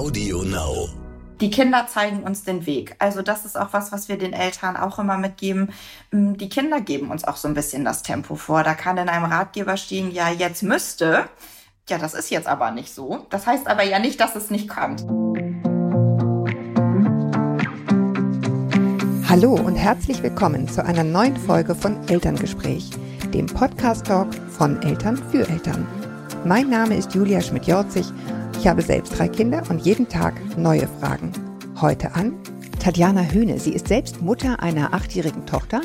Audio Now. Die Kinder zeigen uns den Weg. Also das ist auch was, was wir den Eltern auch immer mitgeben. Mm, die Kinder geben uns auch so ein bisschen das Tempo vor. Da kann in einem Ratgeber stehen, ja, jetzt müsste. Ja, das ist jetzt aber nicht so. Das heißt aber ja nicht, dass es nicht kommt. Hallo und herzlich willkommen zu einer neuen Folge von Elterngespräch, dem Podcast-Talk von Eltern für Eltern. Mein Name ist Julia Schmidt-Jorzig. Ich habe selbst drei Kinder und jeden Tag neue Fragen. Heute an Tatjana Höhne. Sie ist selbst Mutter einer achtjährigen Tochter,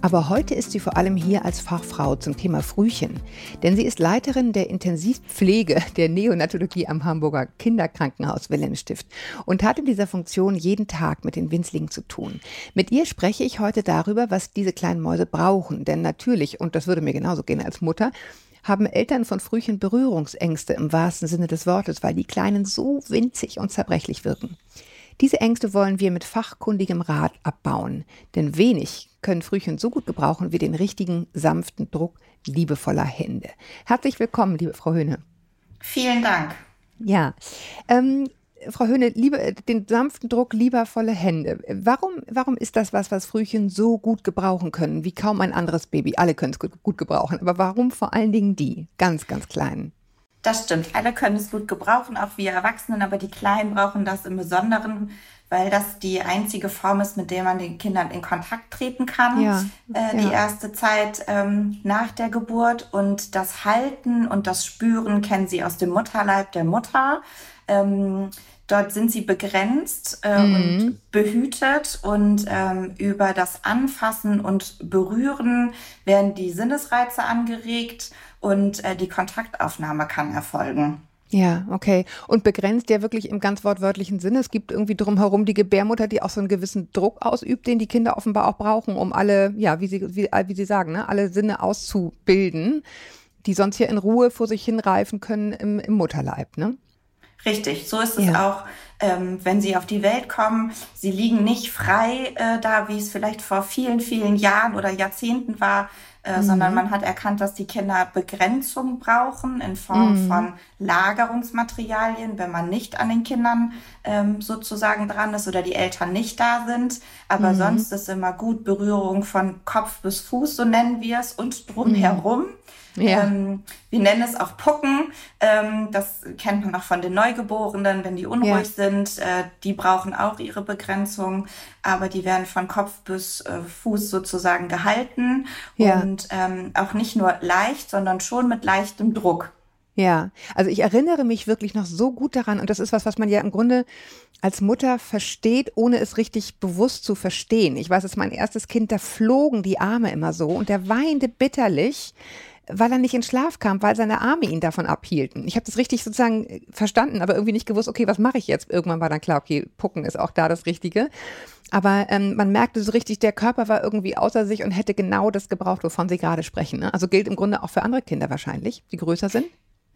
aber heute ist sie vor allem hier als Fachfrau zum Thema Frühchen. Denn sie ist Leiterin der Intensivpflege der Neonatologie am Hamburger Kinderkrankenhaus Wilhelmstift und hat in dieser Funktion jeden Tag mit den Winzlingen zu tun. Mit ihr spreche ich heute darüber, was diese kleinen Mäuse brauchen. Denn natürlich, und das würde mir genauso gehen als Mutter, haben Eltern von Frühchen Berührungsängste im wahrsten Sinne des Wortes, weil die Kleinen so winzig und zerbrechlich wirken. Diese Ängste wollen wir mit fachkundigem Rat abbauen, denn wenig können Frühchen so gut gebrauchen wie den richtigen, sanften Druck liebevoller Hände. Herzlich willkommen, liebe Frau Höhne. Vielen Dank. Ja, ähm, Frau Höhne, liebe, den sanften Druck liebervolle Hände. Warum, warum ist das was, was Frühchen so gut gebrauchen können, wie kaum ein anderes Baby? Alle können es gut, gut gebrauchen, aber warum vor allen Dingen die, ganz, ganz Kleinen? Das stimmt. Alle können es gut gebrauchen, auch wir Erwachsenen, aber die Kleinen brauchen das im Besonderen, weil das die einzige Form ist, mit der man den Kindern in Kontakt treten kann. Ja, äh, die ja. erste Zeit ähm, nach der Geburt und das Halten und das Spüren kennen sie aus dem Mutterleib der Mutter. Ähm, Dort sind sie begrenzt äh, mhm. und behütet und ähm, über das Anfassen und Berühren werden die Sinnesreize angeregt und äh, die Kontaktaufnahme kann erfolgen. Ja, okay. Und begrenzt ja wirklich im ganz wortwörtlichen Sinne. Es gibt irgendwie drumherum die Gebärmutter, die auch so einen gewissen Druck ausübt, den die Kinder offenbar auch brauchen, um alle, ja, wie sie, wie, wie sie sagen, ne, alle Sinne auszubilden, die sonst hier in Ruhe vor sich hinreifen können im, im Mutterleib, ne? Richtig, so ist es ja. auch, ähm, wenn sie auf die Welt kommen. Sie liegen nicht frei äh, da, wie es vielleicht vor vielen, vielen Jahren oder Jahrzehnten war, äh, mhm. sondern man hat erkannt, dass die Kinder Begrenzung brauchen in Form mhm. von Lagerungsmaterialien, wenn man nicht an den Kindern ähm, sozusagen dran ist oder die Eltern nicht da sind. Aber mhm. sonst ist immer gut Berührung von Kopf bis Fuß, so nennen wir es, und drumherum. Mhm. Ja. Ähm, wir nennen es auch Pucken. Ähm, das kennt man auch von den Neugeborenen, wenn die unruhig ja. sind. Äh, die brauchen auch ihre Begrenzung, aber die werden von Kopf bis äh, Fuß sozusagen gehalten ja. und ähm, auch nicht nur leicht, sondern schon mit leichtem Druck. Ja, also ich erinnere mich wirklich noch so gut daran und das ist was, was man ja im Grunde als Mutter versteht, ohne es richtig bewusst zu verstehen. Ich weiß, es ist mein erstes Kind, da flogen die Arme immer so und der weinte bitterlich, weil er nicht in Schlaf kam, weil seine Arme ihn davon abhielten. Ich habe das richtig sozusagen äh, verstanden, aber irgendwie nicht gewusst, okay, was mache ich jetzt? Irgendwann war dann klar, okay, Pucken ist auch da das Richtige. Aber ähm, man merkte so richtig, der Körper war irgendwie außer sich und hätte genau das gebraucht, wovon Sie gerade sprechen. Ne? Also gilt im Grunde auch für andere Kinder wahrscheinlich, die größer sind.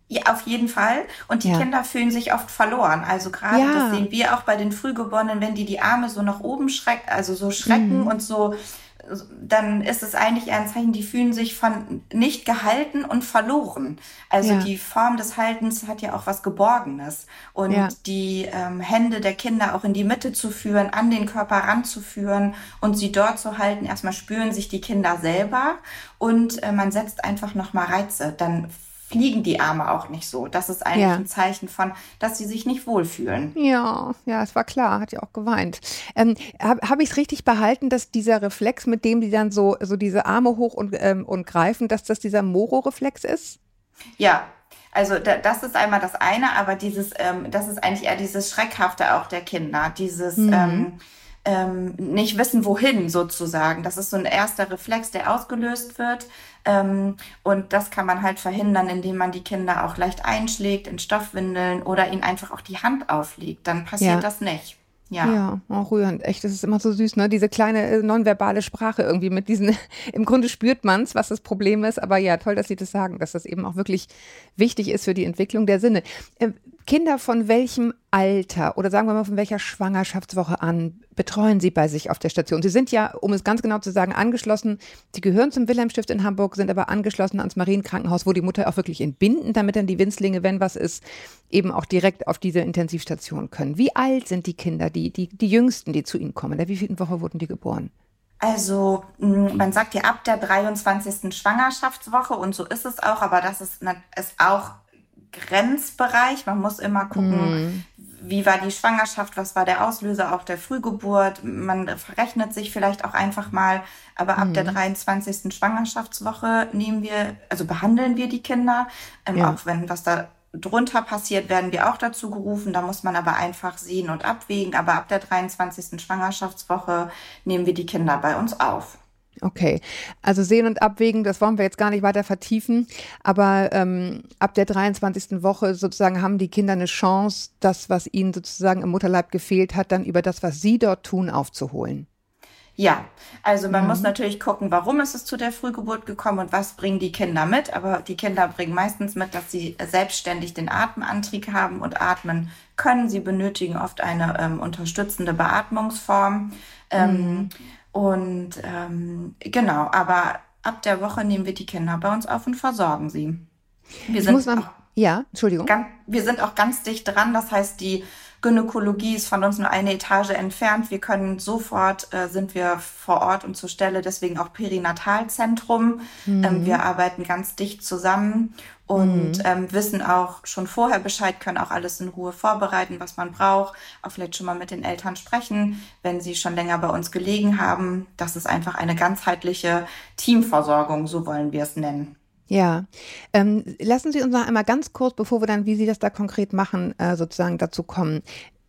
Ja, auf jeden Fall. Und die ja. Kinder fühlen sich oft verloren. Also gerade, ja. das sehen wir auch bei den Frühgeborenen, wenn die die Arme so nach oben schrecken, also so schrecken mhm. und so dann ist es eigentlich eher ein Zeichen, die fühlen sich von nicht gehalten und verloren. Also ja. die Form des Haltens hat ja auch was Geborgenes. Und ja. die ähm, Hände der Kinder auch in die Mitte zu führen, an den Körper ranzuführen und sie dort zu halten. Erstmal spüren sich die Kinder selber und äh, man setzt einfach nochmal Reize. Dann fliegen die Arme auch nicht so. Das ist eigentlich ja. ein Zeichen von, dass sie sich nicht wohlfühlen. Ja, ja, es war klar, hat ja auch geweint. Ähm, Habe hab ich es richtig behalten, dass dieser Reflex, mit dem die dann so, so diese Arme hoch und, ähm, und greifen, dass das dieser Moro-Reflex ist? Ja, also da, das ist einmal das eine, aber dieses, ähm, das ist eigentlich eher dieses Schreckhafte auch der Kinder, dieses mhm. ähm, ähm, nicht wissen, wohin sozusagen. Das ist so ein erster Reflex, der ausgelöst wird. Ähm, und das kann man halt verhindern, indem man die Kinder auch leicht einschlägt in Stoffwindeln oder ihnen einfach auch die Hand auflegt. Dann passiert ja. das nicht. Ja. Ja, auch rührend. Echt, das ist immer so süß, ne? Diese kleine äh, nonverbale Sprache irgendwie mit diesen, im Grunde spürt man es, was das Problem ist, aber ja, toll, dass Sie das sagen, dass das eben auch wirklich wichtig ist für die Entwicklung der Sinne. Äh, Kinder von welchem Alter oder sagen wir mal von welcher Schwangerschaftswoche an betreuen Sie bei sich auf der Station? Sie sind ja, um es ganz genau zu sagen, angeschlossen. Sie gehören zum Wilhelmstift in Hamburg, sind aber angeschlossen ans Marienkrankenhaus, wo die Mutter auch wirklich entbinden, damit dann die Winzlinge, wenn was ist, eben auch direkt auf diese Intensivstation können. Wie alt sind die Kinder, die, die, die Jüngsten, die zu Ihnen kommen? In der wievielten Woche wurden die geboren? Also man sagt ja ab der 23. Schwangerschaftswoche und so ist es auch, aber das ist, ist auch Grenzbereich. Man muss immer gucken, mm. wie war die Schwangerschaft, was war der Auslöser auch der Frühgeburt. Man verrechnet sich vielleicht auch einfach mal, aber ab mm. der 23. Schwangerschaftswoche nehmen wir, also behandeln wir die Kinder, ähm, ja. auch wenn was da drunter passiert, werden wir auch dazu gerufen. Da muss man aber einfach sehen und abwägen. Aber ab der 23. Schwangerschaftswoche nehmen wir die Kinder bei uns auf. Okay, also sehen und abwägen, das wollen wir jetzt gar nicht weiter vertiefen, aber ähm, ab der 23. Woche sozusagen haben die Kinder eine Chance, das, was ihnen sozusagen im Mutterleib gefehlt hat, dann über das, was sie dort tun, aufzuholen. Ja, also man mhm. muss natürlich gucken, warum ist es zu der Frühgeburt gekommen und was bringen die Kinder mit. Aber die Kinder bringen meistens mit, dass sie selbstständig den Atemantrieb haben und atmen können. Sie benötigen oft eine ähm, unterstützende Beatmungsform. Ähm, mhm. Und ähm, genau, aber ab der Woche nehmen wir die Kinder bei uns auf und versorgen sie. Wir sind auch, ja, Entschuldigung. Ganz, wir sind auch ganz dicht dran. Das heißt, die Gynäkologie ist von uns nur eine Etage entfernt. Wir können sofort, äh, sind wir vor Ort und zur Stelle, deswegen auch Perinatalzentrum. Mhm. Ähm, wir arbeiten ganz dicht zusammen und mhm. ähm, wissen auch schon vorher Bescheid, können auch alles in Ruhe vorbereiten, was man braucht. Auch vielleicht schon mal mit den Eltern sprechen, wenn sie schon länger bei uns gelegen haben. Das ist einfach eine ganzheitliche Teamversorgung, so wollen wir es nennen. Ja, ähm, lassen Sie uns noch einmal ganz kurz, bevor wir dann, wie Sie das da konkret machen, äh, sozusagen dazu kommen.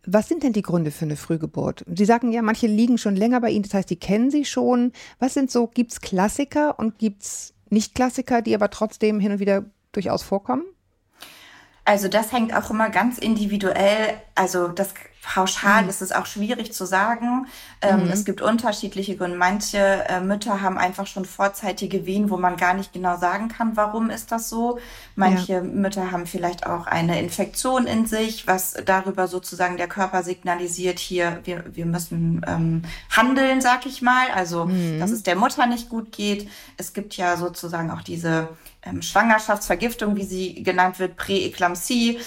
Was sind denn die Gründe für eine Frühgeburt? Sie sagen ja, manche liegen schon länger bei Ihnen, das heißt, die kennen Sie schon. Was sind so, gibt es Klassiker und gibt es Nicht-Klassiker, die aber trotzdem hin und wieder durchaus vorkommen? Also das hängt auch immer ganz individuell, also das pauschal mhm. ist es auch schwierig zu sagen. Ähm, mhm. Es gibt unterschiedliche Gründe. Manche äh, Mütter haben einfach schon vorzeitige Wehen, wo man gar nicht genau sagen kann, warum ist das so. Manche ja. Mütter haben vielleicht auch eine Infektion in sich, was darüber sozusagen der Körper signalisiert, hier, wir, wir müssen ähm, handeln, sag ich mal. Also, mhm. dass es der Mutter nicht gut geht. Es gibt ja sozusagen auch diese ähm, Schwangerschaftsvergiftung, wie sie genannt wird, Präeklampsie,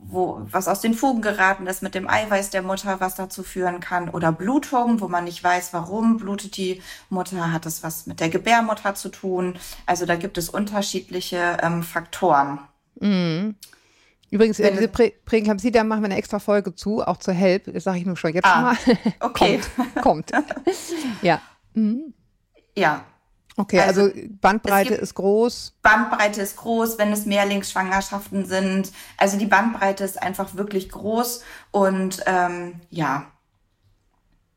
wo was aus den Fugen geraten ist mit dem Eiweiß der Mutter, was dazu führen kann, oder Blutung, wo man nicht weiß, warum blutet die Mutter, hat es was mit der Gebärmutter zu tun. Also da gibt es unterschiedliche ähm, Faktoren. Mhm. Übrigens, Wenn diese Prä Präeklampsie, da machen wir eine extra Folge zu, auch zur Help, das sage ich nur schon jetzt ah, schon mal. Okay. kommt, kommt. ja. Mhm. Ja, Okay, also, also Bandbreite ist groß. Bandbreite ist groß, wenn es Mehrlingsschwangerschaften sind. Also die Bandbreite ist einfach wirklich groß und ähm, ja.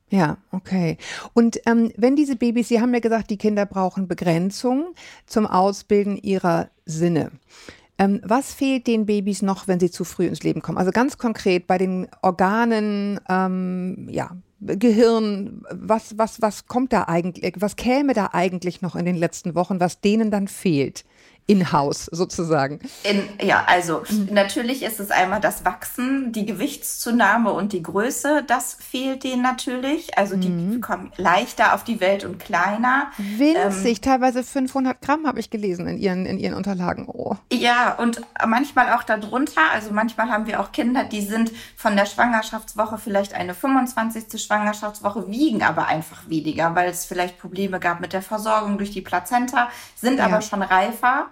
Ja, okay. Und ähm, wenn diese Babys, Sie haben ja gesagt, die Kinder brauchen Begrenzung zum Ausbilden ihrer Sinne. Ähm, was fehlt den Babys noch, wenn sie zu früh ins Leben kommen? Also ganz konkret bei den Organen, ähm, ja, Gehirn, was, was, was kommt da eigentlich, was käme da eigentlich noch in den letzten Wochen, was denen dann fehlt? In-house sozusagen? In, ja, also mhm. natürlich ist es einmal das Wachsen, die Gewichtszunahme und die Größe, das fehlt denen natürlich. Also die mhm. kommen leichter auf die Welt und kleiner. Winzig, ähm, teilweise 500 Gramm habe ich gelesen in ihren, in ihren Unterlagen. Oh. Ja, und manchmal auch darunter. Also manchmal haben wir auch Kinder, die sind von der Schwangerschaftswoche vielleicht eine 25. Schwangerschaftswoche, wiegen aber einfach weniger, weil es vielleicht Probleme gab mit der Versorgung durch die Plazenta, sind ja. aber schon reifer.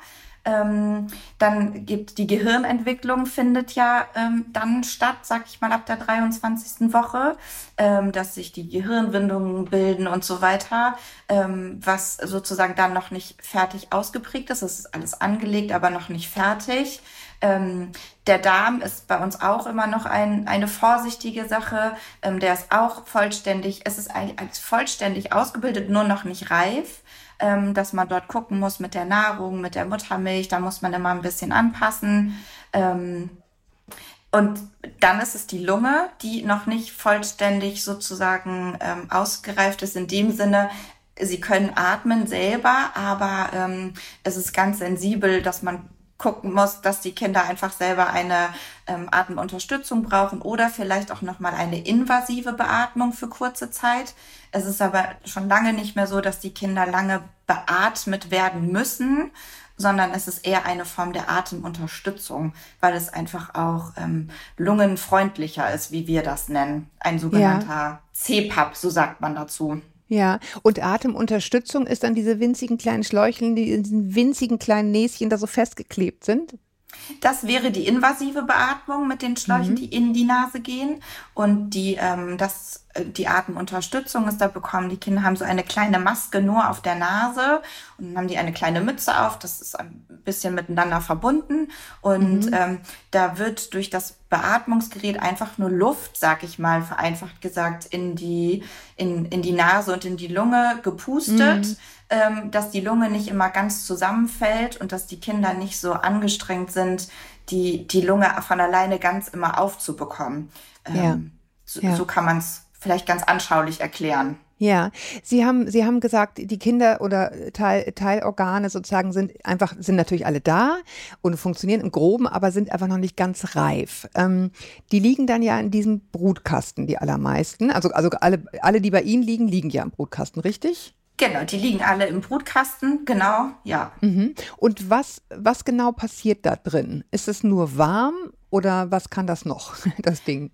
Ähm, dann gibt die Gehirnentwicklung findet ja ähm, dann statt, sag ich mal, ab der 23. Woche, ähm, dass sich die Gehirnwindungen bilden und so weiter, ähm, was sozusagen dann noch nicht fertig ausgeprägt ist. Es ist alles angelegt, aber noch nicht fertig. Ähm, der Darm ist bei uns auch immer noch ein, eine vorsichtige Sache. Ähm, der ist auch vollständig, es ist eigentlich vollständig ausgebildet, nur noch nicht reif ähm, dass man dort gucken muss mit der Nahrung, mit der Muttermilch. Da muss man immer ein bisschen anpassen. Ähm, und dann ist es die Lunge, die noch nicht vollständig sozusagen ähm, ausgereift ist in dem Sinne, Sie können atmen selber, aber ähm, es ist ganz sensibel, dass man gucken muss, dass die Kinder einfach selber eine ähm, Atemunterstützung brauchen oder vielleicht auch nochmal eine invasive Beatmung für kurze Zeit. Es ist aber schon lange nicht mehr so, dass die Kinder lange beatmet werden müssen, sondern es ist eher eine Form der Atemunterstützung, weil es einfach auch ähm, lungenfreundlicher ist, wie wir das nennen. Ein sogenannter ja. CPAP, so sagt man dazu. Ja, und Atemunterstützung ist dann diese winzigen kleinen Schläucheln, die in diesen winzigen kleinen Näschen da so festgeklebt sind? Das wäre die invasive Beatmung mit den Schläuchen, mhm. die in die Nase gehen. Und die, ähm, das, äh, die Atemunterstützung ist, da bekommen die Kinder haben so eine kleine Maske nur auf der Nase und dann haben die eine kleine Mütze auf. Das ist ein bisschen miteinander verbunden. Und mhm. ähm, da wird durch das Beatmungsgerät einfach nur Luft, sag ich mal, vereinfacht gesagt, in die, in, in die Nase und in die Lunge gepustet. Mhm ähm, dass die Lunge nicht immer ganz zusammenfällt und dass die Kinder nicht so angestrengt sind, die, die Lunge von alleine ganz immer aufzubekommen. Ähm, ja. So, ja. so kann man es vielleicht ganz anschaulich erklären. Ja, Sie haben, Sie haben gesagt, die Kinder oder Teil, Teilorgane sozusagen sind einfach, sind natürlich alle da und funktionieren im Groben, aber sind einfach noch nicht ganz reif. Ähm, die liegen dann ja in diesem Brutkasten, die allermeisten. Also, also alle, alle, die bei Ihnen liegen, liegen ja im Brutkasten, richtig? Genau, die liegen alle im Brutkasten, genau, ja. Mhm. Und was, was genau passiert da drin? Ist es nur warm oder was kann das noch, das Ding?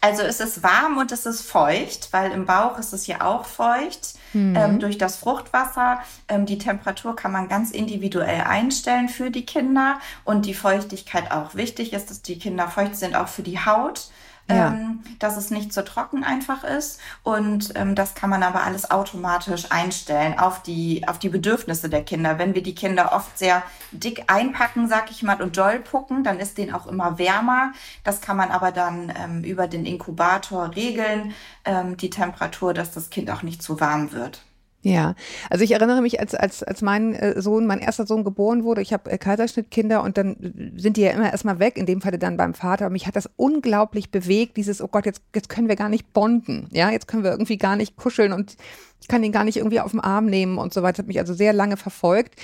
Also es ist warm und es ist feucht, weil im Bauch ist es ja auch feucht mhm. ähm, durch das Fruchtwasser. Ähm, die Temperatur kann man ganz individuell einstellen für die Kinder und die Feuchtigkeit auch. Wichtig ist, dass die Kinder feucht sind, auch für die Haut ja. ähm, dass es nicht zu trocken einfach ist. Und ähm, das kann man aber alles automatisch einstellen auf die, auf die Bedürfnisse der Kinder. Wenn wir die Kinder oft sehr dick einpacken, sag ich mal, und doll pucken, dann ist denen auch immer wärmer. Das kann man aber dann ähm, über den Inkubator regeln, ähm, die Temperatur, dass das Kind auch nicht zu warm wird. Ja, also ich erinnere mich, als, als, als mein äh, Sohn, mein erster Sohn geboren wurde, ich habe äh, Kaiserschnittkinder und dann sind die ja immer erstmal weg, in dem Falle dann beim Vater. Und mich hat das unglaublich bewegt, dieses, oh Gott, jetzt, jetzt können wir gar nicht bonden. Ja, jetzt können wir irgendwie gar nicht kuscheln und ich kann ihn gar nicht irgendwie auf den Arm nehmen und so weiter. Das hat mich also sehr lange verfolgt.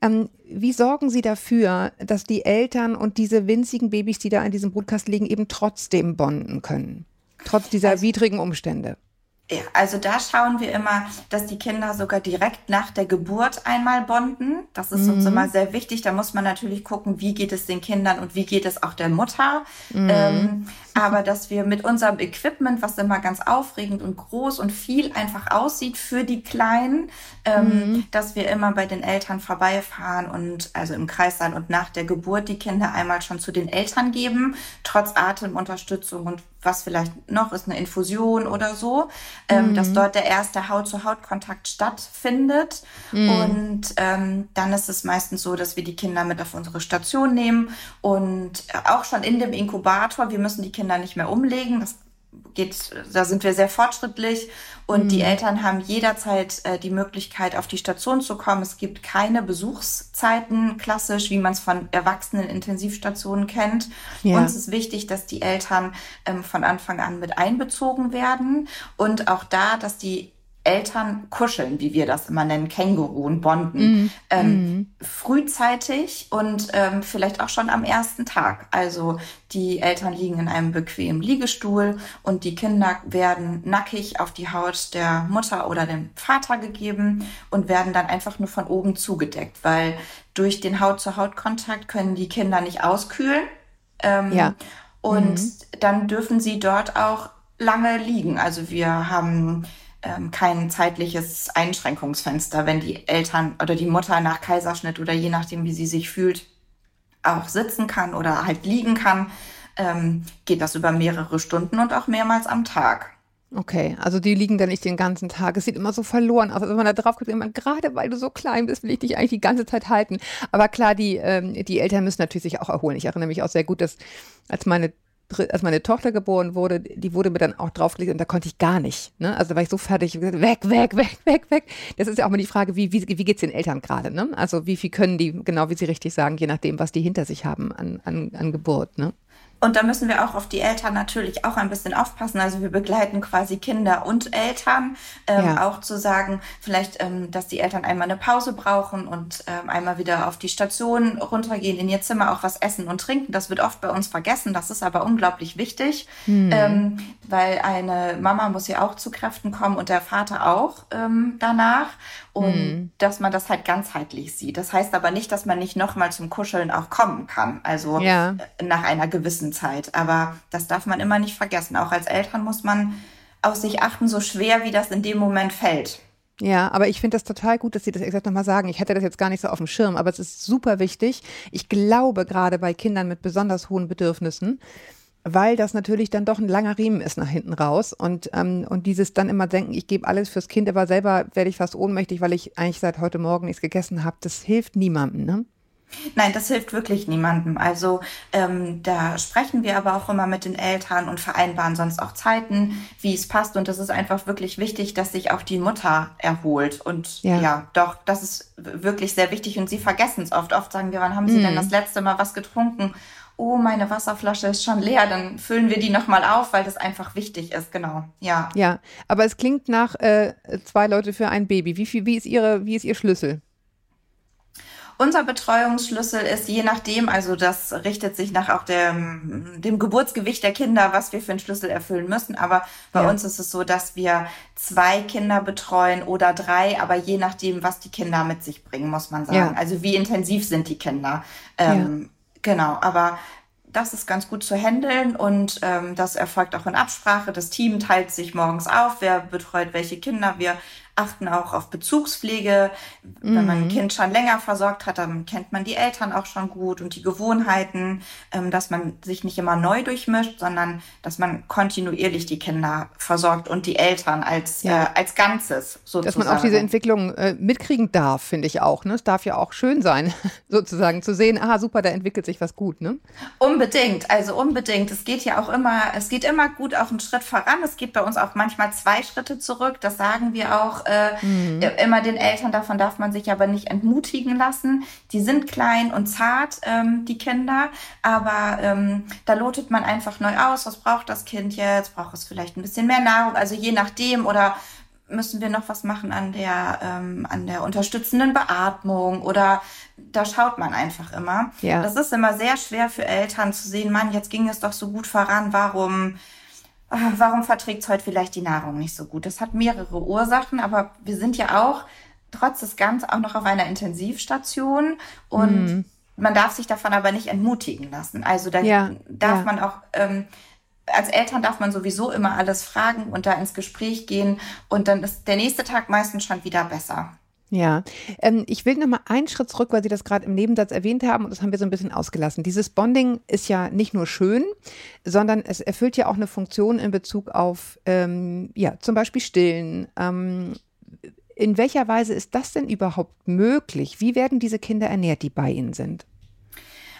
Ähm, wie sorgen Sie dafür, dass die Eltern und diese winzigen Babys, die da in diesem Brutkasten liegen, eben trotzdem bonden können? Trotz dieser also, widrigen Umstände? Ja, also da schauen wir immer, dass die Kinder sogar direkt nach der Geburt einmal bonden. Das ist mhm. uns immer sehr wichtig. Da muss man natürlich gucken, wie geht es den Kindern und wie geht es auch der Mutter. Mhm. Ähm, aber dass wir mit unserem Equipment, was immer ganz aufregend und groß und viel einfach aussieht für die Kleinen, ähm, mhm. dass wir immer bei den Eltern vorbeifahren und also im Kreis sein und nach der Geburt die Kinder einmal schon zu den Eltern geben, trotz Atemunterstützung und was vielleicht noch ist, eine Infusion oder so, ähm, dass mhm. dort der erste Haut-zu-Haut-Kontakt stattfindet. Mhm. Und ähm, dann ist es meistens so, dass wir die Kinder mit auf unsere Station nehmen und auch schon in dem Inkubator, wir müssen die Kinder nicht mehr umlegen. Das geht, da sind wir sehr fortschrittlich und mhm. die Eltern haben jederzeit äh, die Möglichkeit, auf die Station zu kommen. Es gibt keine Besuchszeiten klassisch, wie man es von erwachsenen Intensivstationen kennt. Ja. Uns ist wichtig, dass die Eltern ähm, von Anfang an mit einbezogen werden und auch da, dass die Eltern kuscheln, wie wir das immer nennen, Känguru und Bonden, mm. Ähm, mm. frühzeitig und ähm, vielleicht auch schon am ersten Tag. Also die Eltern liegen in einem bequemen Liegestuhl und die Kinder werden nackig auf die Haut der Mutter oder dem Vater gegeben und werden dann einfach nur von oben zugedeckt, weil durch den Haut-zu-Haut-Kontakt können die Kinder nicht auskühlen. Ähm, ja. Und mm. dann dürfen sie dort auch lange liegen. Also wir haben ähm, kein zeitliches Einschränkungsfenster, wenn die Eltern oder die Mutter nach Kaiserschnitt oder je nachdem, wie sie sich fühlt, auch sitzen kann oder halt liegen kann, ähm, geht das über mehrere Stunden und auch mehrmals am Tag. Okay, also die liegen da nicht den ganzen Tag. Es sieht immer so verloren aus. Also wenn man da drauf guckt, immer, gerade weil du so klein bist, will ich dich eigentlich die ganze Zeit halten. Aber klar, die, ähm, die Eltern müssen natürlich sich auch erholen. Ich erinnere mich auch sehr gut, dass als meine als meine Tochter geboren wurde, die wurde mir dann auch draufgelegt und da konnte ich gar nicht. Ne? Also da war ich so fertig, weg, weg, weg, weg, weg. Das ist ja auch mal die Frage, wie, wie, wie geht's den Eltern gerade? Ne? Also wie viel können die, genau wie Sie richtig sagen, je nachdem, was die hinter sich haben an, an, an Geburt. Ne? Und da müssen wir auch auf die Eltern natürlich auch ein bisschen aufpassen. Also wir begleiten quasi Kinder und Eltern, ähm, ja. auch zu sagen, vielleicht, ähm, dass die Eltern einmal eine Pause brauchen und ähm, einmal wieder auf die Station runtergehen, in ihr Zimmer auch was essen und trinken. Das wird oft bei uns vergessen. Das ist aber unglaublich wichtig, hm. ähm, weil eine Mama muss ja auch zu Kräften kommen und der Vater auch ähm, danach. Und hm. dass man das halt ganzheitlich sieht. Das heißt aber nicht, dass man nicht nochmal zum Kuscheln auch kommen kann. Also ja. nach einer gewissen Zeit. Aber das darf man immer nicht vergessen. Auch als Eltern muss man auf sich achten, so schwer wie das in dem Moment fällt. Ja, aber ich finde das total gut, dass Sie das exakt nochmal sagen. Ich hätte das jetzt gar nicht so auf dem Schirm, aber es ist super wichtig. Ich glaube, gerade bei Kindern mit besonders hohen Bedürfnissen, weil das natürlich dann doch ein langer Riemen ist nach hinten raus und, ähm, und dieses dann immer denken, ich gebe alles fürs Kind, aber selber werde ich fast ohnmächtig, weil ich eigentlich seit heute Morgen nichts gegessen habe, das hilft niemandem. Ne? Nein, das hilft wirklich niemandem. Also ähm, da sprechen wir aber auch immer mit den Eltern und vereinbaren sonst auch Zeiten, wie es passt. Und das ist einfach wirklich wichtig, dass sich auch die Mutter erholt. Und ja, ja doch, das ist wirklich sehr wichtig. Und sie vergessen es oft. Oft sagen wir, wann haben Sie mhm. denn das letzte Mal was getrunken? Oh, meine Wasserflasche ist schon leer, dann füllen wir die nochmal auf, weil das einfach wichtig ist, genau. Ja. Ja, aber es klingt nach äh, zwei Leute für ein Baby. Wie viel, wie ist ihre, wie ist Ihr Schlüssel? Unser Betreuungsschlüssel ist je nachdem, also das richtet sich nach auch dem, dem Geburtsgewicht der Kinder, was wir für einen Schlüssel erfüllen müssen. Aber bei ja. uns ist es so, dass wir zwei Kinder betreuen oder drei, aber je nachdem, was die Kinder mit sich bringen, muss man sagen. Ja. Also wie intensiv sind die Kinder. Ähm, ja. Genau, aber das ist ganz gut zu handeln und ähm, das erfolgt auch in Absprache. Das Team teilt sich morgens auf, wer betreut welche Kinder. Wir achten auch auf Bezugspflege. Wenn man ein mhm. Kind schon länger versorgt hat, dann kennt man die Eltern auch schon gut und die Gewohnheiten, ähm, dass man sich nicht immer neu durchmischt, sondern dass man kontinuierlich die Kinder versorgt und die Eltern als, ja. äh, als Ganzes sozusagen. Dass man auch diese Entwicklung äh, mitkriegen darf, finde ich auch. Ne? Es darf ja auch schön sein, sozusagen zu sehen, ah super, da entwickelt sich was gut. Ne? Unbedingt, also unbedingt. Es geht ja auch immer, es geht immer gut auch einen Schritt voran. Es geht bei uns auch manchmal zwei Schritte zurück. Das sagen wir auch äh, mhm. immer den Eltern, davon darf man sich aber nicht entmutigen lassen. Die sind klein und zart, ähm, die Kinder, aber ähm, da lotet man einfach neu aus, was braucht das Kind jetzt, braucht es vielleicht ein bisschen mehr Nahrung, also je nachdem oder müssen wir noch was machen an der, ähm, an der unterstützenden Beatmung oder da schaut man einfach immer. Ja. Das ist immer sehr schwer für Eltern zu sehen, Mann, jetzt ging es doch so gut voran, warum warum verträgt es heute vielleicht die Nahrung nicht so gut? Das hat mehrere Ursachen, aber wir sind ja auch trotz des Ganzen auch noch auf einer Intensivstation und mhm. man darf sich davon aber nicht entmutigen lassen. Also da ja, darf ja. man auch, ähm, als Eltern darf man sowieso immer alles fragen und da ins Gespräch gehen und dann ist der nächste Tag meistens schon wieder besser. Ja, ähm, ich will noch mal einen Schritt zurück, weil Sie das gerade im Nebensatz erwähnt haben und das haben wir so ein bisschen ausgelassen. Dieses Bonding ist ja nicht nur schön, sondern es erfüllt ja auch eine Funktion in Bezug auf, ähm, ja, zum Beispiel Stillen. Ähm, in welcher Weise ist das denn überhaupt möglich? Wie werden diese Kinder ernährt, die bei Ihnen sind?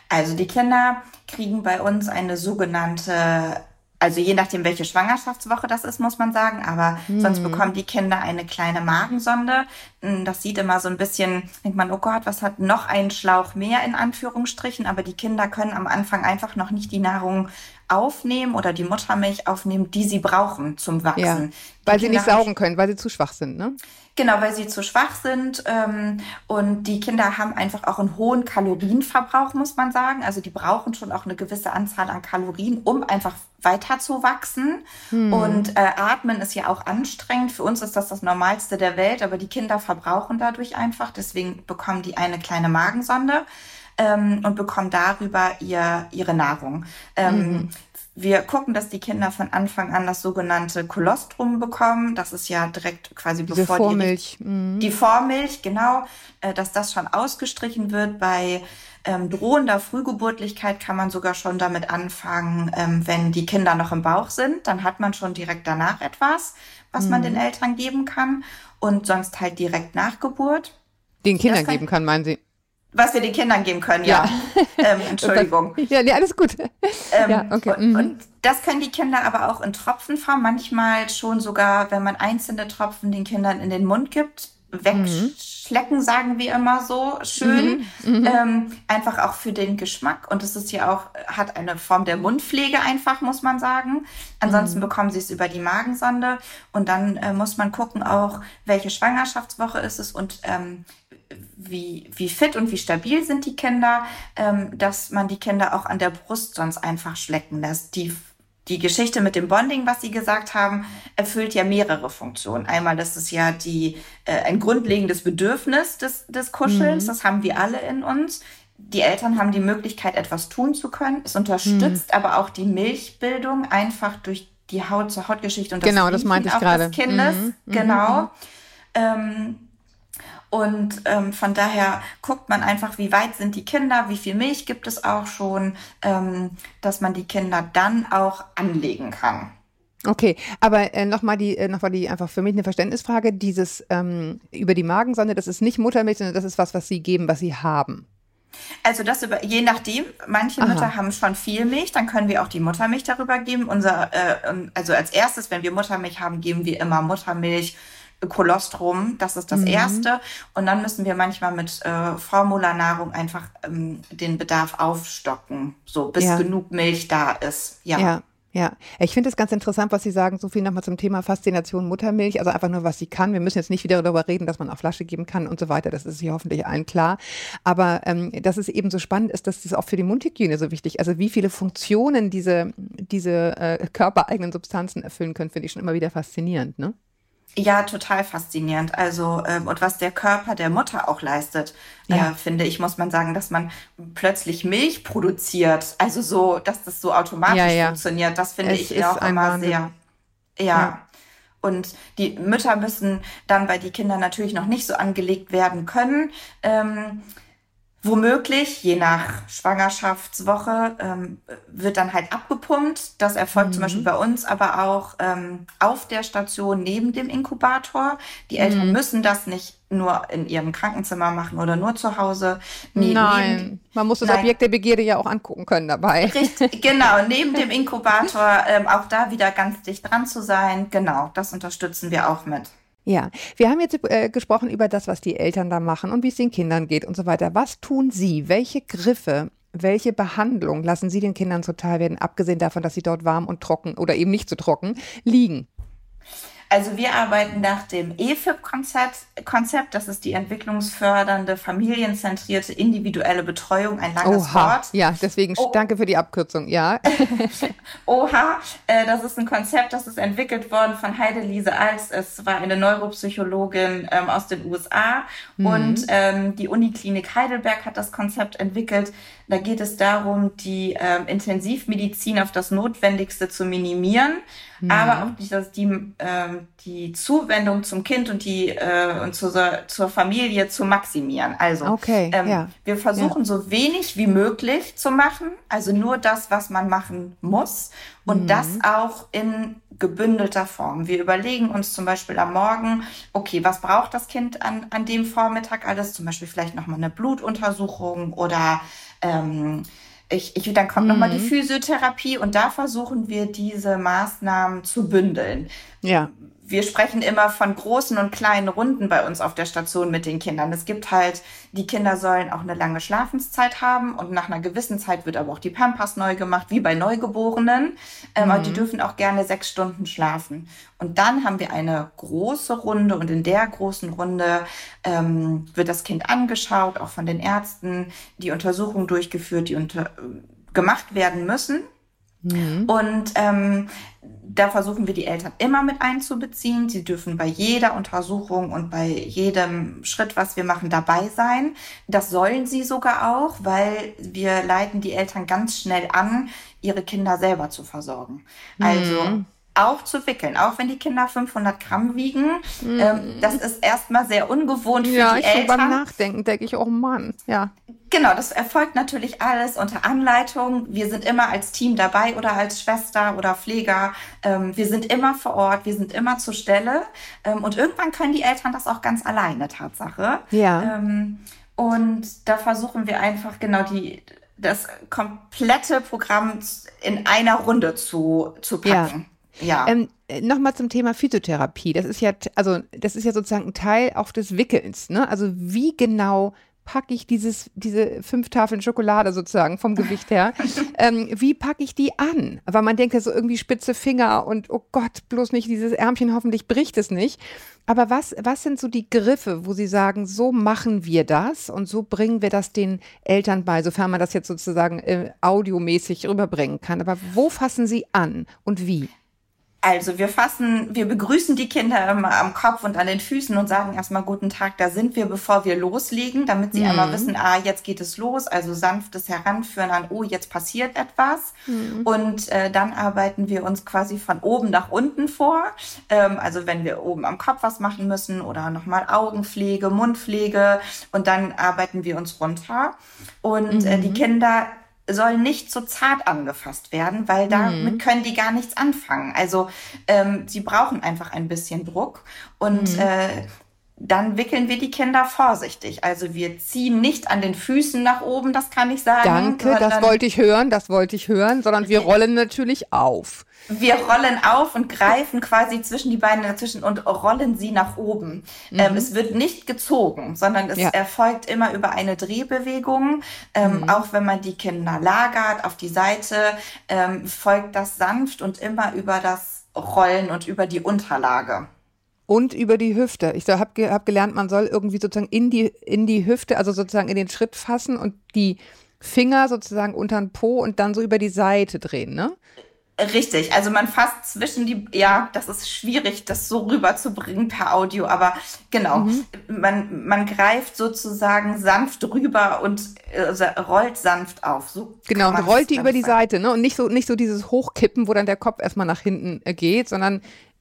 Also die Kinder kriegen bei uns eine sogenannte also je nachdem, welche Schwangerschaftswoche das ist, muss man sagen. Aber hm. sonst bekommen die Kinder eine kleine Magensonde. Hm, das sieht immer so ein bisschen, denkt man, oh Gott, was hat noch ein Schlauch mehr in Anführungsstrichen. Aber die Kinder können am Anfang einfach noch nicht die Nahrung aufnehmen oder die Muttermilch aufnehmen, die sie brauchen zum Wachsen. Ja, weil sie nicht saugen können, weil sie zu schwach sind, ne? Genau, weil sie zu schwach sind. Ähm, und die Kinder haben einfach auch einen hohen Kalorienverbrauch, muss man sagen. Also die brauchen schon auch eine gewisse Anzahl an Kalorien, um einfach weiter zu wachsen. Hm. Und äh, Atmen ist ja auch anstrengend. Für uns ist das das Normalste der Welt, aber die Kinder verbrauchen dadurch einfach. Deswegen bekommen die eine kleine Magensonde ähm, und bekommen darüber ihr, ihre Nahrung. Ähm, mhm. Wir gucken, dass die Kinder von Anfang an das sogenannte Kolostrum bekommen. Das ist ja direkt quasi Diese bevor Vormilch. die mhm. die Vormilch, genau, äh, dass das schon ausgestrichen wird. Bei ähm, drohender Frühgeburtlichkeit kann man sogar schon damit anfangen, ähm, wenn die Kinder noch im Bauch sind. Dann hat man schon direkt danach etwas, was mhm. man den Eltern geben kann. Und sonst halt direkt nach Geburt. Den Kindern geben kann, meinen Sie? Was wir den Kindern geben können, ja. ja. Ähm, Entschuldigung. ja, nee, alles gut. Ähm, ja, okay. Und, mhm. und, das können die Kinder aber auch in Tropfenform, manchmal schon sogar, wenn man einzelne Tropfen den Kindern in den Mund gibt, wegschlecken, mhm. Sagen wir immer so schön. Mhm. Mhm. Ähm, einfach auch für den Geschmack. Und es ist ja auch, hat eine Form der Mundpflege einfach, muss man sagen. Ansonsten mhm. bekommen sie es über die Magensonde. Und dann äh, muss man gucken auch, welche Schwangerschaftswoche ist es und ähm, wie, wie fit und wie stabil sind die Kinder, ähm, dass man die Kinder auch an der Brust sonst einfach schlecken lässt. Die die Geschichte mit dem Bonding, was Sie gesagt haben, erfüllt ja mehrere Funktionen. Einmal, das ist ja die, äh, ein grundlegendes Bedürfnis des, des Kuschelns, mhm. das haben wir alle in uns. Die Eltern haben die Möglichkeit, etwas tun zu können. Es unterstützt mhm. aber auch die Milchbildung einfach durch die Haut-zu-Haut-Geschichte und das genau, das meinte ich gerade. des Kindes. Mhm. mhm. Genau. Mhm. Ähm, und ähm, von daher guckt man einfach, wie weit sind die Kinder, wie viel Milch gibt es auch schon, ähm, dass man die Kinder dann auch anlegen kann. Okay, aber äh, nochmal die, äh, noch die einfach für mich eine Verständnisfrage. Dieses ähm, über die Magensonde, das ist nicht Muttermilch, sondern das ist was, was sie geben, was sie haben. Also das über, je nachdem, manche Aha. Mütter haben schon viel Milch, dann können wir auch die Muttermilch darüber geben. Unser, äh, also als erstes, wenn wir Muttermilch haben, geben wir immer Muttermilch Kolostrum, das ist das mhm. erste. Und dann müssen wir manchmal mit äh, Formularnahrung einfach ähm, den Bedarf aufstocken, so bis ja. genug Milch da ist. Ja. ja. Ja, ich finde es ganz interessant, was Sie sagen, so viel nochmal zum Thema Faszination Muttermilch, also einfach nur, was sie kann. Wir müssen jetzt nicht wieder darüber reden, dass man auf Flasche geben kann und so weiter, das ist hier hoffentlich allen klar. Aber ähm, dass es eben so spannend ist, dass das auch für die Mundhygiene so wichtig Also wie viele Funktionen diese, diese äh, körpereigenen Substanzen erfüllen können, finde ich schon immer wieder faszinierend, ne? Ja, total faszinierend. Also, ähm, und was der Körper der Mutter auch leistet, äh, ja. äh, finde ich, muss man sagen, dass man plötzlich Milch produziert. Also so, dass das so automatisch ja, ja. funktioniert. Das finde ich auch immer Wahnsinn. sehr. Ja. ja. Und die Mütter müssen dann, weil die Kinder natürlich noch nicht so angelegt werden können, ähm, Womöglich, je nach Schwangerschaftswoche, ähm, wird dann halt abgepumpt. Das erfolgt mhm. zum Beispiel bei uns, aber auch ähm, auf der Station neben dem Inkubator. Die Eltern mhm. müssen das nicht nur in ihrem Krankenzimmer machen oder nur zu Hause. Neben, Nein, neben, man muss das nein. Objekt der Begierde ja auch angucken können dabei. Richtig, genau, neben dem Inkubator ähm, auch da wieder ganz dicht dran zu sein. Genau, das unterstützen wir auch mit. Ja, wir haben jetzt äh, gesprochen über das, was die Eltern da machen und wie es den Kindern geht und so weiter. Was tun Sie? Welche Griffe, welche Behandlung lassen Sie den Kindern zuteil werden, abgesehen davon, dass sie dort warm und trocken oder eben nicht so trocken liegen? Also wir arbeiten nach dem EFIP-Konzept. Konzept, das ist die entwicklungsfördernde, familienzentrierte, individuelle Betreuung, ein langes Oha. Wort. Ja, deswegen oh. danke für die Abkürzung, ja. Oha, äh, das ist ein Konzept, das ist entwickelt worden von Heidelise Als. Es war eine Neuropsychologin ähm, aus den USA mhm. und ähm, die Uniklinik Heidelberg hat das Konzept entwickelt. Da geht es darum, die ähm, Intensivmedizin auf das Notwendigste zu minimieren mhm. aber auch dieses, die, ähm, die Zuwendung zum Kind und die äh, und zur, zur Familie zu maximieren. Also okay, ähm, ja. wir versuchen ja. so wenig wie möglich zu machen, also nur das, was man machen muss und mhm. das auch in gebündelter Form. Wir überlegen uns zum Beispiel am Morgen, okay, was braucht das Kind an, an dem Vormittag alles? Zum Beispiel vielleicht nochmal eine Blutuntersuchung oder ähm, ich, ich, dann kommt mhm. nochmal die Physiotherapie und da versuchen wir diese Maßnahmen zu bündeln. Ja wir sprechen immer von großen und kleinen Runden bei uns auf der Station mit den Kindern. Es gibt halt, die Kinder sollen auch eine lange Schlafenszeit haben und nach einer gewissen Zeit wird aber auch die Pampers neu gemacht, wie bei Neugeborenen. Ähm, mhm. Und die dürfen auch gerne sechs Stunden schlafen. Und dann haben wir eine große Runde und in der großen Runde ähm, wird das Kind angeschaut, auch von den Ärzten, die Untersuchungen durchgeführt, die unter, gemacht werden müssen. Mhm. Und ähm, da versuchen wir die Eltern immer mit einzubeziehen. Sie dürfen bei jeder Untersuchung und bei jedem Schritt, was wir machen, dabei sein. Das sollen sie sogar auch, weil wir leiten die Eltern ganz schnell an, ihre Kinder selber zu versorgen. Also mhm auch zu wickeln, auch wenn die Kinder 500 Gramm wiegen. Mm. Ähm, das ist erstmal sehr ungewohnt für ja, die Eltern. Ja, beim Nachdenken denke ich, oh Mann, ja. Genau, das erfolgt natürlich alles unter Anleitung. Wir sind immer als Team dabei oder als Schwester oder Pfleger. Ähm, wir sind immer vor Ort, wir sind immer zur Stelle. Ähm, und irgendwann können die Eltern das auch ganz alleine, Tatsache. Ja. Ähm, und da versuchen wir einfach genau die, das komplette Programm in einer Runde zu, zu packen. Ja. Ja. Ähm, äh, nochmal zum Thema Physiotherapie. Das ist ja, also das ist ja sozusagen ein Teil auch des Wickelns. Ne? Also wie genau packe ich dieses, diese fünf Tafeln Schokolade sozusagen vom Gewicht her, ähm, wie packe ich die an? Weil man denkt ja so irgendwie spitze Finger und oh Gott, bloß nicht dieses Ärmchen, hoffentlich bricht es nicht. Aber was, was sind so die Griffe, wo Sie sagen, so machen wir das und so bringen wir das den Eltern bei, sofern man das jetzt sozusagen äh, audiomäßig rüberbringen kann. Aber wo fassen Sie an und wie? Also wir fassen, wir begrüßen die Kinder immer am Kopf und an den Füßen und sagen erstmal guten Tag, da sind wir, bevor wir loslegen, damit sie mhm. einmal wissen, ah, jetzt geht es los, also sanftes Heranführen an, oh, jetzt passiert etwas. Mhm. Und äh, dann arbeiten wir uns quasi von oben nach unten vor. Ähm, also wenn wir oben am Kopf was machen müssen oder nochmal Augenpflege, Mundpflege und dann arbeiten wir uns runter. Und mhm. äh, die mhm. Kinder soll nicht so zart angefasst werden, weil damit mhm. können die gar nichts anfangen. Also ähm, sie brauchen einfach ein bisschen Druck und mhm. äh, dann wickeln wir die Kinder vorsichtig. Also wir ziehen nicht an den Füßen nach oben, das kann ich sagen. Danke, das wollte ich hören, das wollte ich hören, sondern wir rollen natürlich auf. Wir rollen auf und greifen quasi zwischen die Beine dazwischen und rollen sie nach oben. Mhm. Ähm, es wird nicht gezogen, sondern es ja. erfolgt immer über eine Drehbewegung. Ähm, mhm. Auch wenn man die Kinder lagert auf die Seite, ähm, folgt das sanft und immer über das Rollen und über die Unterlage und über die Hüfte. Ich habe ge hab gelernt, man soll irgendwie sozusagen in die, in die Hüfte, also sozusagen in den Schritt fassen und die Finger sozusagen unter den Po und dann so über die Seite drehen, ne? Richtig, also man fasst zwischen die, ja, das ist schwierig, das so rüberzubringen per Audio, aber genau, mhm. man, man greift sozusagen sanft rüber und also rollt sanft auf. So genau, und rollt die über die Seite, ne? Und nicht so, nicht so dieses Hochkippen, wo dann der Kopf erstmal nach hinten äh, geht, sondern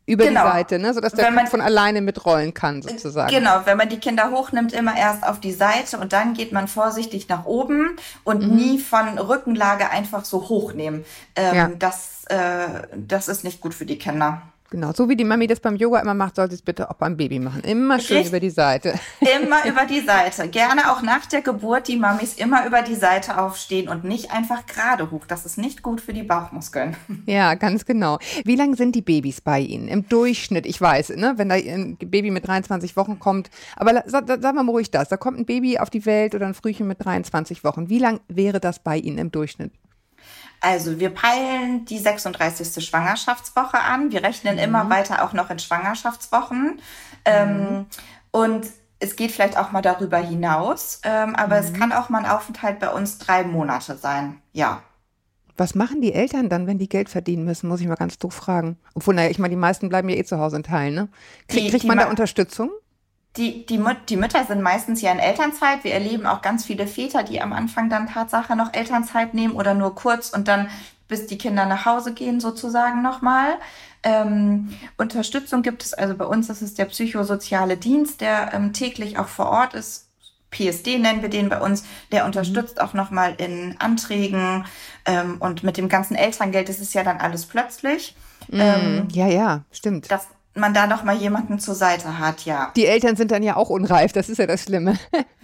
über genau. die Seite, ne? sodass der man, Kopf von alleine mitrollen kann, sozusagen. Genau, wenn man die Kinder hochnimmt, immer erst auf die Seite und dann geht man vorsichtig nach oben und mhm. nie von Rückenlage einfach so hochnehmen. Ähm, ja. das, äh, das ist nicht gut für die Kinder. Genau, so wie die Mami das beim Yoga immer macht, sollte es bitte auch beim Baby machen. Immer schön Richtig. über die Seite. Immer über die Seite. Gerne auch nach der Geburt die Mamis immer über die Seite aufstehen und nicht einfach gerade hoch. Das ist nicht gut für die Bauchmuskeln. Ja, ganz genau. Wie lange sind die Babys bei Ihnen? Im Durchschnitt, ich weiß, ne, wenn da ein Baby mit 23 Wochen kommt, aber sagen wir mal ruhig das, da kommt ein Baby auf die Welt oder ein Frühchen mit 23 Wochen. Wie lang wäre das bei Ihnen im Durchschnitt? Also wir peilen die 36. Schwangerschaftswoche an. Wir rechnen mhm. immer weiter auch noch in Schwangerschaftswochen. Ähm, mhm. Ähm, und es geht vielleicht auch mal darüber hinaus. Ähm, aber mhm. es kann auch mal ein Aufenthalt bei uns drei Monate sein. Ja. Was machen die Eltern dann, wenn die Geld verdienen müssen, muss ich mal ganz doof fragen. Obwohl, naja, ich meine, die meisten bleiben ja eh zu Hause in Teilen, ne? Krieg, kriegt man da Unterstützung? Die, die, die Mütter sind meistens ja in Elternzeit. Wir erleben auch ganz viele Väter, die am Anfang dann Tatsache noch Elternzeit nehmen oder nur kurz und dann bis die Kinder nach Hause gehen sozusagen nochmal. Ähm, Unterstützung gibt es also bei uns, das ist der psychosoziale Dienst, der ähm, täglich auch vor Ort ist. PSD nennen wir den bei uns, der unterstützt mhm. auch nochmal in Anträgen ähm, und mit dem ganzen Elterngeld, das ist ja dann alles plötzlich. Ähm, ja, ja, stimmt. Das, man da noch mal jemanden zur Seite hat, ja. Die Eltern sind dann ja auch unreif, das ist ja das Schlimme.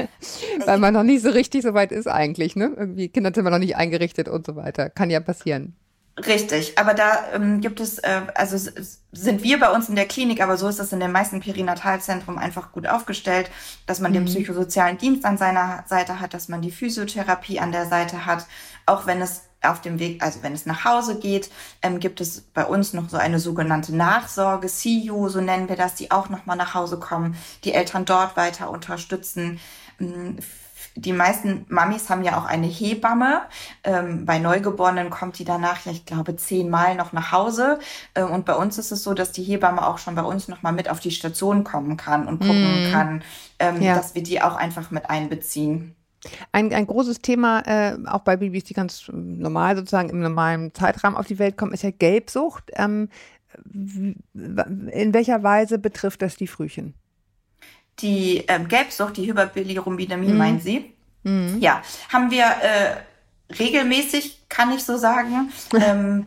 Weil man noch nicht so richtig so weit ist eigentlich, ne? Irgendwie Kinder sind wir noch nicht eingerichtet und so weiter. Kann ja passieren. Richtig, aber da ähm, gibt es, äh, also sind wir bei uns in der Klinik, aber so ist es in den meisten Perinatalzentren einfach gut aufgestellt, dass man mhm. den psychosozialen Dienst an seiner Seite hat, dass man die Physiotherapie an der Seite hat, auch wenn es auf dem Weg, also wenn es nach Hause geht, ähm, gibt es bei uns noch so eine sogenannte Nachsorge, CU, so nennen wir das, die auch nochmal nach Hause kommen, die Eltern dort weiter unterstützen. Ähm, die meisten Mamis haben ja auch eine Hebamme. Ähm, bei Neugeborenen kommt die danach, ja, ich glaube, zehnmal noch nach Hause. Ähm, und bei uns ist es so, dass die Hebamme auch schon bei uns nochmal mit auf die Station kommen kann und gucken mm. kann, ähm, ja. dass wir die auch einfach mit einbeziehen. Ein, ein großes Thema, äh, auch bei Babys, die ganz normal sozusagen im normalen Zeitrahmen auf die Welt kommen, ist ja Gelbsucht. Ähm, in welcher Weise betrifft das die Frühchen? Die ähm, Gelbsucht, die Hyperbilirubinemie, mhm. meinen Sie? Mhm. Ja, haben wir äh, regelmäßig, kann ich so sagen. ähm,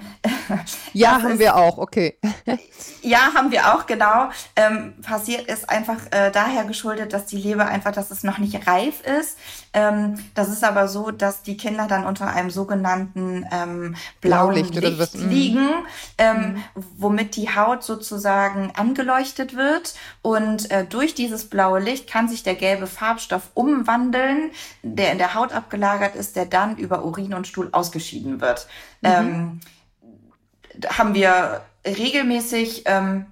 Ja, haben ist, wir auch, okay. ja, haben wir auch, genau. Ähm, passiert ist einfach äh, daher geschuldet, dass die Leber einfach, dass es noch nicht reif ist. Ähm, das ist aber so, dass die Kinder dann unter einem sogenannten ähm, blauen Blaulicht Licht mhm. liegen, ähm, mhm. womit die Haut sozusagen angeleuchtet wird. Und äh, durch dieses blaue Licht kann sich der gelbe Farbstoff umwandeln, der in der Haut abgelagert ist, der dann über Urin und Stuhl ausgeschieden wird. Mhm. Ähm, haben wir regelmäßig, ähm,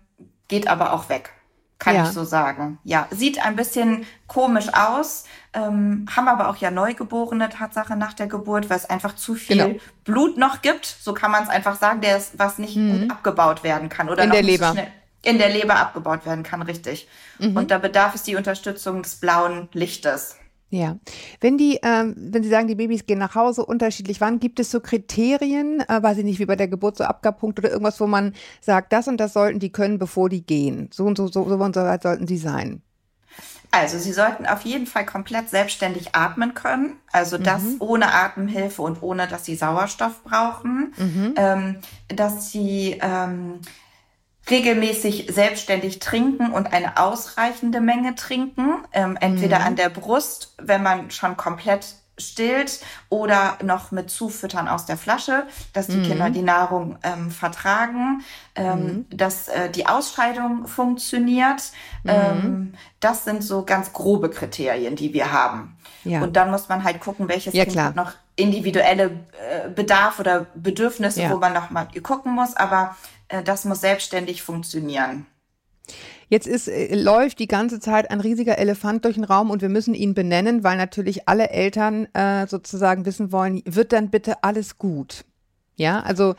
geht aber auch weg. Kann ja. ich so sagen. Ja, sieht ein bisschen komisch aus, ähm, haben aber auch ja Neugeborene Tatsache nach der Geburt, weil es einfach zu viel genau. Blut noch gibt. So kann man es einfach sagen, der ist, was nicht mhm. gut abgebaut werden kann oder in der Leber. Schnell in der Leber abgebaut werden kann, richtig. Mhm. Und da bedarf es die Unterstützung des blauen Lichtes. Ja, wenn die, ähm, wenn Sie sagen, die Babys gehen nach Hause unterschiedlich, wann gibt es so Kriterien, äh, weiß ich nicht, wie bei der Geburt so Abgabpunkt oder irgendwas, wo man sagt, das und das sollten die können, bevor die gehen. So und so, so, so und so weit sollten sie sein. Also sie sollten auf jeden Fall komplett selbstständig atmen können, also das mhm. ohne Atemhilfe und ohne, dass sie Sauerstoff brauchen, mhm. ähm, dass sie ähm, regelmäßig selbstständig trinken und eine ausreichende Menge trinken, ähm, entweder mhm. an der Brust, wenn man schon komplett stillt oder noch mit Zufüttern aus der Flasche, dass die mhm. Kinder die Nahrung ähm, vertragen, ähm, mhm. dass äh, die Ausscheidung funktioniert. Mhm. Ähm, das sind so ganz grobe Kriterien, die wir haben. Ja. Und dann muss man halt gucken, welches ja, Kind noch individuelle äh, Bedarf oder Bedürfnisse, ja. wo man noch mal gucken muss. Aber das muss selbstständig funktionieren. Jetzt ist, äh, läuft die ganze Zeit ein riesiger Elefant durch den Raum und wir müssen ihn benennen, weil natürlich alle Eltern äh, sozusagen wissen wollen, wird dann bitte alles gut? Ja, also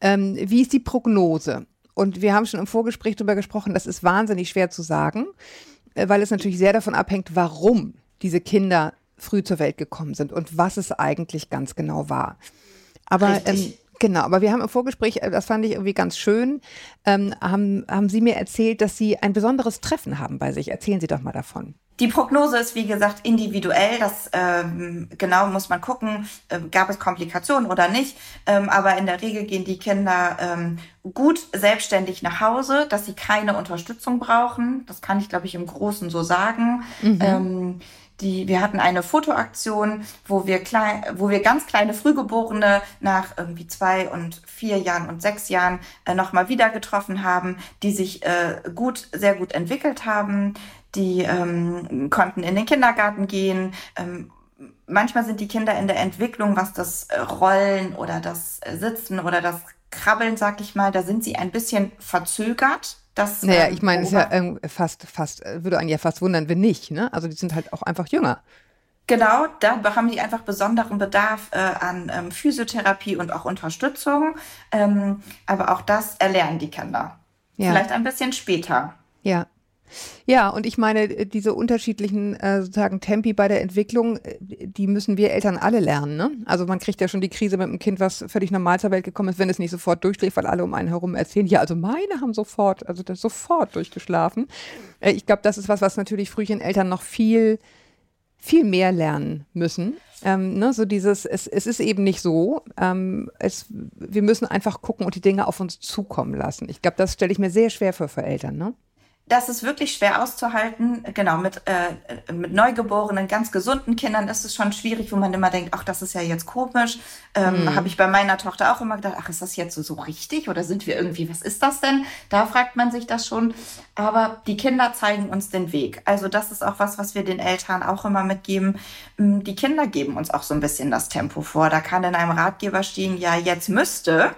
ähm, wie ist die Prognose? Und wir haben schon im Vorgespräch darüber gesprochen, das ist wahnsinnig schwer zu sagen, äh, weil es natürlich sehr davon abhängt, warum diese Kinder früh zur Welt gekommen sind und was es eigentlich ganz genau war. Aber ähm, Genau, aber wir haben im Vorgespräch, äh, das fand ich irgendwie ganz schön, ähm, haben, haben Sie mir erzählt, dass Sie ein besonderes Treffen haben bei sich. Erzählen Sie doch mal davon. Die Prognose ist, wie gesagt, individuell. Das ähm, genau muss man gucken, äh, gab es Komplikationen oder nicht. Ähm, aber in der Regel gehen die Kinder ähm, gut selbstständig nach Hause, dass sie keine Unterstützung brauchen. Das kann ich, glaube ich, im Großen so sagen. Mhm. Ähm, die, wir hatten eine Fotoaktion, wo wir klein, wo wir ganz kleine Frühgeborene nach irgendwie zwei und vier Jahren und sechs Jahren äh, nochmal wieder getroffen haben, die sich äh, gut, sehr gut entwickelt haben, die ähm, konnten in den Kindergarten gehen. Ähm, manchmal sind die Kinder in der Entwicklung, was das äh, Rollen oder das äh, Sitzen oder das Krabbeln, sag ich mal, da sind sie ein bisschen verzögert. Das, naja, ähm, ich meine, es ist ja ähm, fast, fast, äh, würde einen ja fast wundern, wenn nicht. Ne? Also die sind halt auch einfach jünger. Genau, da haben die einfach besonderen Bedarf äh, an ähm, Physiotherapie und auch Unterstützung. Ähm, aber auch das erlernen die Kinder. Ja. Vielleicht ein bisschen später. Ja. Ja, und ich meine, äh, diese unterschiedlichen äh, sozusagen Tempi bei der Entwicklung, äh, die müssen wir Eltern alle lernen. Ne? Also man kriegt ja schon die Krise mit einem Kind, was völlig normal zur Welt gekommen ist, wenn es nicht sofort durchschläft, weil alle um einen herum erzählen, ja, also meine haben sofort, also das sofort durchgeschlafen. Äh, ich glaube, das ist was, was natürlich Frühchen-Eltern noch viel, viel mehr lernen müssen. Ähm, ne, so dieses, es, es ist eben nicht so. Ähm, es, wir müssen einfach gucken und die Dinge auf uns zukommen lassen. Ich glaube, das stelle ich mir sehr schwer vor für Eltern. Ne? Das ist wirklich schwer auszuhalten. Genau, mit, äh, mit neugeborenen, ganz gesunden Kindern ist es schon schwierig, wo man immer denkt, ach, das ist ja jetzt komisch. Ähm, mhm. Habe ich bei meiner Tochter auch immer gedacht, ach, ist das jetzt so, so richtig oder sind wir irgendwie, was ist das denn? Da fragt man sich das schon. Aber die Kinder zeigen uns den Weg. Also das ist auch was, was wir den Eltern auch immer mitgeben. Mm, die Kinder geben uns auch so ein bisschen das Tempo vor. Da kann in einem Ratgeber stehen, ja, jetzt müsste.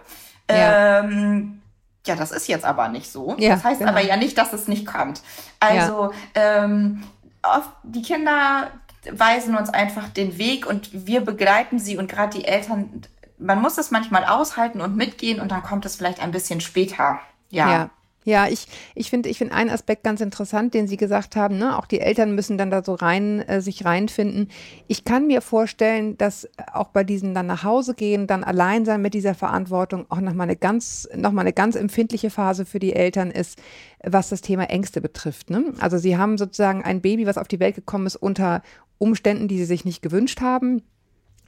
Ja. Ähm, ja, das ist jetzt aber nicht so. Ja, das heißt genau. aber ja nicht, dass es nicht kommt. Also ja. ähm, oft die Kinder weisen uns einfach den Weg und wir begleiten sie und gerade die Eltern, man muss es manchmal aushalten und mitgehen und dann kommt es vielleicht ein bisschen später. Ja. ja. Ja, ich, ich finde ich finde einen Aspekt ganz interessant, den Sie gesagt haben, ne? auch die Eltern müssen dann da so rein, äh, sich reinfinden. Ich kann mir vorstellen, dass auch bei diesen dann nach Hause gehen, dann allein sein mit dieser Verantwortung auch nochmal eine ganz, noch mal eine ganz empfindliche Phase für die Eltern ist, was das Thema Ängste betrifft. Ne? Also sie haben sozusagen ein Baby, was auf die Welt gekommen ist unter Umständen, die sie sich nicht gewünscht haben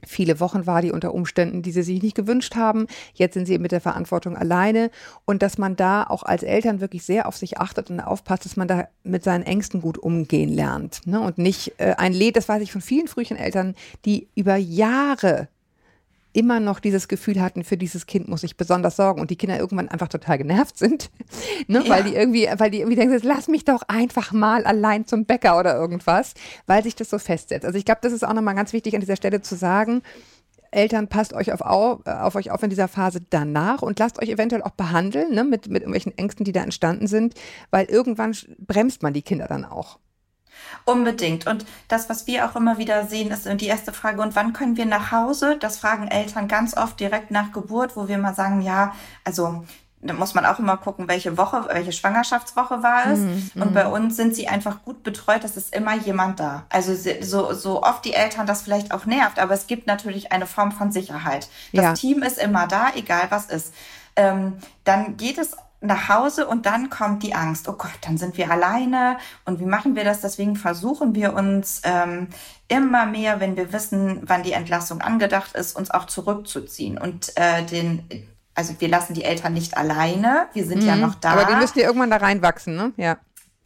viele Wochen war die unter Umständen, die sie sich nicht gewünscht haben. Jetzt sind sie mit der Verantwortung alleine und dass man da auch als Eltern wirklich sehr auf sich achtet und aufpasst, dass man da mit seinen Ängsten gut umgehen lernt ne? und nicht äh, ein Lied, das weiß ich von vielen frühen Eltern, die über Jahre immer noch dieses Gefühl hatten, für dieses Kind muss ich besonders sorgen und die Kinder irgendwann einfach total genervt sind, ne? ja. weil die irgendwie, weil die irgendwie denken, lass mich doch einfach mal allein zum Bäcker oder irgendwas, weil sich das so festsetzt. Also ich glaube, das ist auch nochmal ganz wichtig an dieser Stelle zu sagen, Eltern, passt euch auf, auf, euch auf in dieser Phase danach und lasst euch eventuell auch behandeln ne, mit, mit irgendwelchen Ängsten, die da entstanden sind, weil irgendwann bremst man die Kinder dann auch. Unbedingt. Und das, was wir auch immer wieder sehen, ist die erste Frage, und wann können wir nach Hause? Das fragen Eltern ganz oft direkt nach Geburt, wo wir mal sagen, ja, also da muss man auch immer gucken, welche Woche, welche Schwangerschaftswoche war es. Mhm. Und bei uns sind sie einfach gut betreut, es ist immer jemand da. Also so, so oft die Eltern das vielleicht auch nervt, aber es gibt natürlich eine Form von Sicherheit. Das ja. Team ist immer da, egal was ist. Ähm, dann geht es nach Hause und dann kommt die Angst. Oh Gott, dann sind wir alleine und wie machen wir das? Deswegen versuchen wir uns ähm, immer mehr, wenn wir wissen, wann die Entlassung angedacht ist, uns auch zurückzuziehen und äh, den also wir lassen die Eltern nicht alleine, wir sind mhm, ja noch da. Aber die müssen ja irgendwann da reinwachsen, ne? Ja.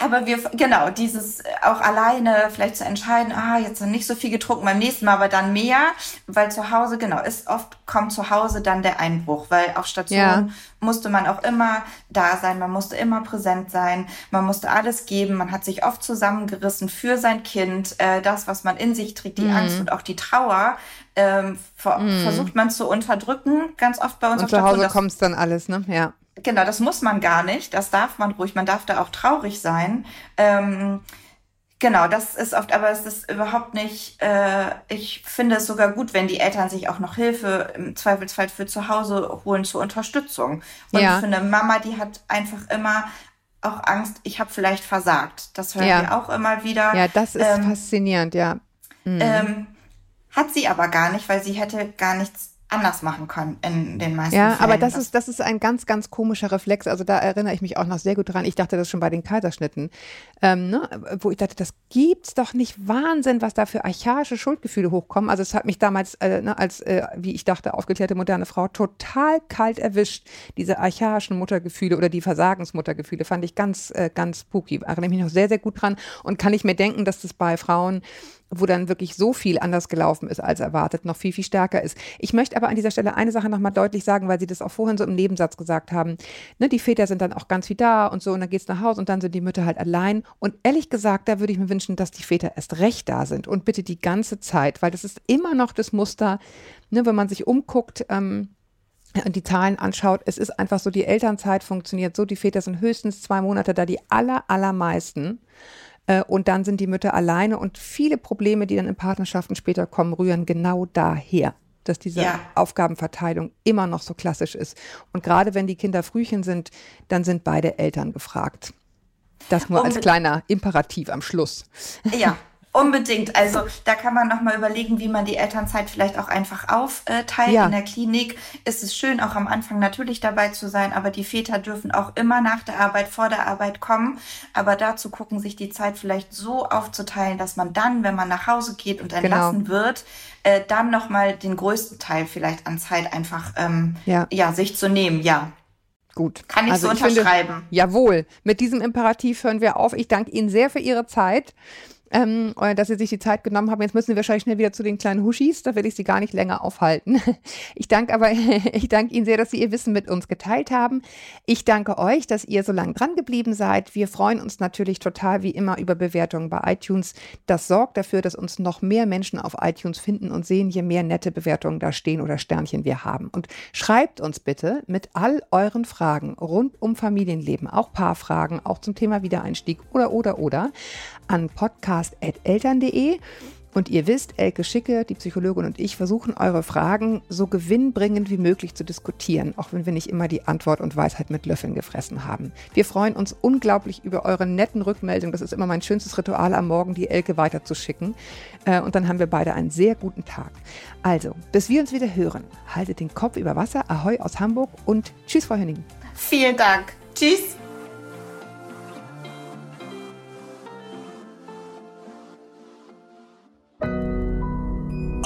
Aber wir, genau, dieses auch alleine vielleicht zu entscheiden, ah, jetzt nicht so viel getrunken, beim nächsten Mal aber dann mehr, weil zu Hause, genau, ist oft kommt zu Hause dann der Einbruch, weil auf Station ja. musste man auch immer da sein, man musste immer präsent sein, man musste alles geben, man hat sich oft zusammengerissen für sein Kind, äh, das, was man in sich trägt, die mhm. Angst und auch die Trauer, ähm, ver mhm. versucht man zu unterdrücken, ganz oft bei uns und auf Station. Zu Hause kommt dann alles, ne? Ja. Genau, das muss man gar nicht. Das darf man ruhig. Man darf da auch traurig sein. Ähm, genau, das ist oft, aber es ist überhaupt nicht. Äh, ich finde es sogar gut, wenn die Eltern sich auch noch Hilfe im Zweifelsfall für zu Hause holen zur Unterstützung. Und ja. für eine Mama, die hat einfach immer auch Angst, ich habe vielleicht versagt. Das hören ja. wir auch immer wieder. Ja, das ist ähm, faszinierend, ja. Mhm. Ähm, hat sie aber gar nicht, weil sie hätte gar nichts anders machen können in den meisten ja, Fällen. Ja, aber das ist, das ist ein ganz, ganz komischer Reflex. Also da erinnere ich mich auch noch sehr gut dran. Ich dachte das schon bei den Kaiserschnitten, ähm, ne, wo ich dachte, das gibt's doch nicht. Wahnsinn, was da für archaische Schuldgefühle hochkommen. Also es hat mich damals äh, ne, als, äh, wie ich dachte, aufgeklärte moderne Frau total kalt erwischt. Diese archaischen Muttergefühle oder die Versagensmuttergefühle fand ich ganz, äh, ganz spooky. Erinnere mich noch sehr, sehr gut dran und kann ich mir denken, dass das bei Frauen wo dann wirklich so viel anders gelaufen ist als erwartet, noch viel, viel stärker ist. Ich möchte aber an dieser Stelle eine Sache nochmal deutlich sagen, weil Sie das auch vorhin so im Nebensatz gesagt haben. Ne, die Väter sind dann auch ganz wie da und so und dann geht's nach Hause und dann sind die Mütter halt allein. Und ehrlich gesagt, da würde ich mir wünschen, dass die Väter erst recht da sind und bitte die ganze Zeit, weil das ist immer noch das Muster, ne, wenn man sich umguckt, ähm, und die Zahlen anschaut, es ist einfach so, die Elternzeit funktioniert so, die Väter sind höchstens zwei Monate da, die aller, allermeisten. Äh, und dann sind die Mütter alleine und viele Probleme, die dann in Partnerschaften später kommen, rühren genau daher dass diese ja. Aufgabenverteilung immer noch so klassisch ist. Und gerade wenn die Kinder Frühchen sind, dann sind beide Eltern gefragt. Das nur als kleiner Imperativ am Schluss. Ja, Unbedingt. Also da kann man nochmal überlegen, wie man die Elternzeit vielleicht auch einfach aufteilt. Ja. In der Klinik ist es schön, auch am Anfang natürlich dabei zu sein, aber die Väter dürfen auch immer nach der Arbeit, vor der Arbeit kommen. Aber dazu gucken, sich die Zeit vielleicht so aufzuteilen, dass man dann, wenn man nach Hause geht und entlassen genau. wird, äh, dann nochmal den größten Teil vielleicht an Zeit einfach ähm, ja. ja, sich zu nehmen. Ja. Gut. Kann ich also so ich unterschreiben. Finde, jawohl. Mit diesem Imperativ hören wir auf. Ich danke Ihnen sehr für Ihre Zeit ähm, dass Sie sich die Zeit genommen haben. Jetzt müssen wir wahrscheinlich schnell wieder zu den kleinen Huschis. Da will ich Sie gar nicht länger aufhalten. Ich danke aber, ich danke Ihnen sehr, dass Sie Ihr Wissen mit uns geteilt haben. Ich danke euch, dass ihr so lange dran geblieben seid. Wir freuen uns natürlich total wie immer über Bewertungen bei iTunes. Das sorgt dafür, dass uns noch mehr Menschen auf iTunes finden und sehen, je mehr nette Bewertungen da stehen oder Sternchen wir haben. Und schreibt uns bitte mit all euren Fragen rund um Familienleben, auch Paarfragen, auch zum Thema Wiedereinstieg oder, oder, oder an podcast.eltern.de. Und ihr wisst, Elke Schicke, die Psychologin und ich versuchen eure Fragen so gewinnbringend wie möglich zu diskutieren, auch wenn wir nicht immer die Antwort und Weisheit mit Löffeln gefressen haben. Wir freuen uns unglaublich über eure netten Rückmeldungen. Das ist immer mein schönstes Ritual am Morgen, die Elke weiterzuschicken. Äh, und dann haben wir beide einen sehr guten Tag. Also, bis wir uns wieder hören, haltet den Kopf über Wasser. Ahoi aus Hamburg und tschüss, Frau Henning. Vielen Dank. Tschüss.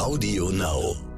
Audio Now.